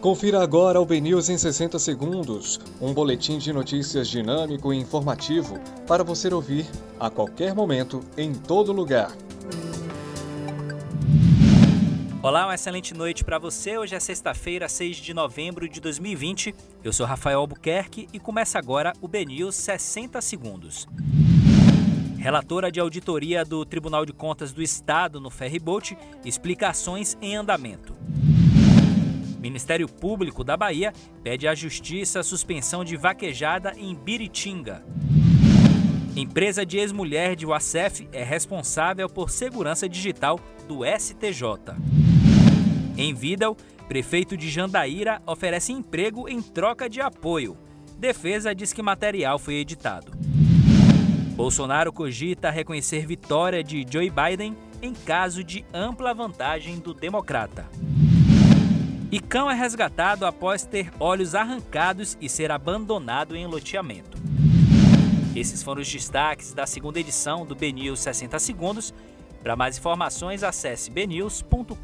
Confira agora o BNews em 60 segundos, um boletim de notícias dinâmico e informativo para você ouvir a qualquer momento, em todo lugar. Olá, uma excelente noite para você. Hoje é sexta-feira, 6 de novembro de 2020. Eu sou Rafael Albuquerque e começa agora o BNews 60 segundos. Relatora de auditoria do Tribunal de Contas do Estado no Ferryboat explica ações em andamento. Ministério Público da Bahia pede à Justiça a suspensão de vaquejada em Biritinga. Empresa de ex-mulher de Uacef é responsável por segurança digital do STJ. Em Vidal, prefeito de Jandaíra oferece emprego em troca de apoio. Defesa diz que material foi editado. Bolsonaro cogita reconhecer vitória de Joe Biden em caso de ampla vantagem do democrata. E cão é resgatado após ter olhos arrancados e ser abandonado em loteamento. Esses foram os destaques da segunda edição do BNews 60 Segundos. Para mais informações, acesse bnews.com.br.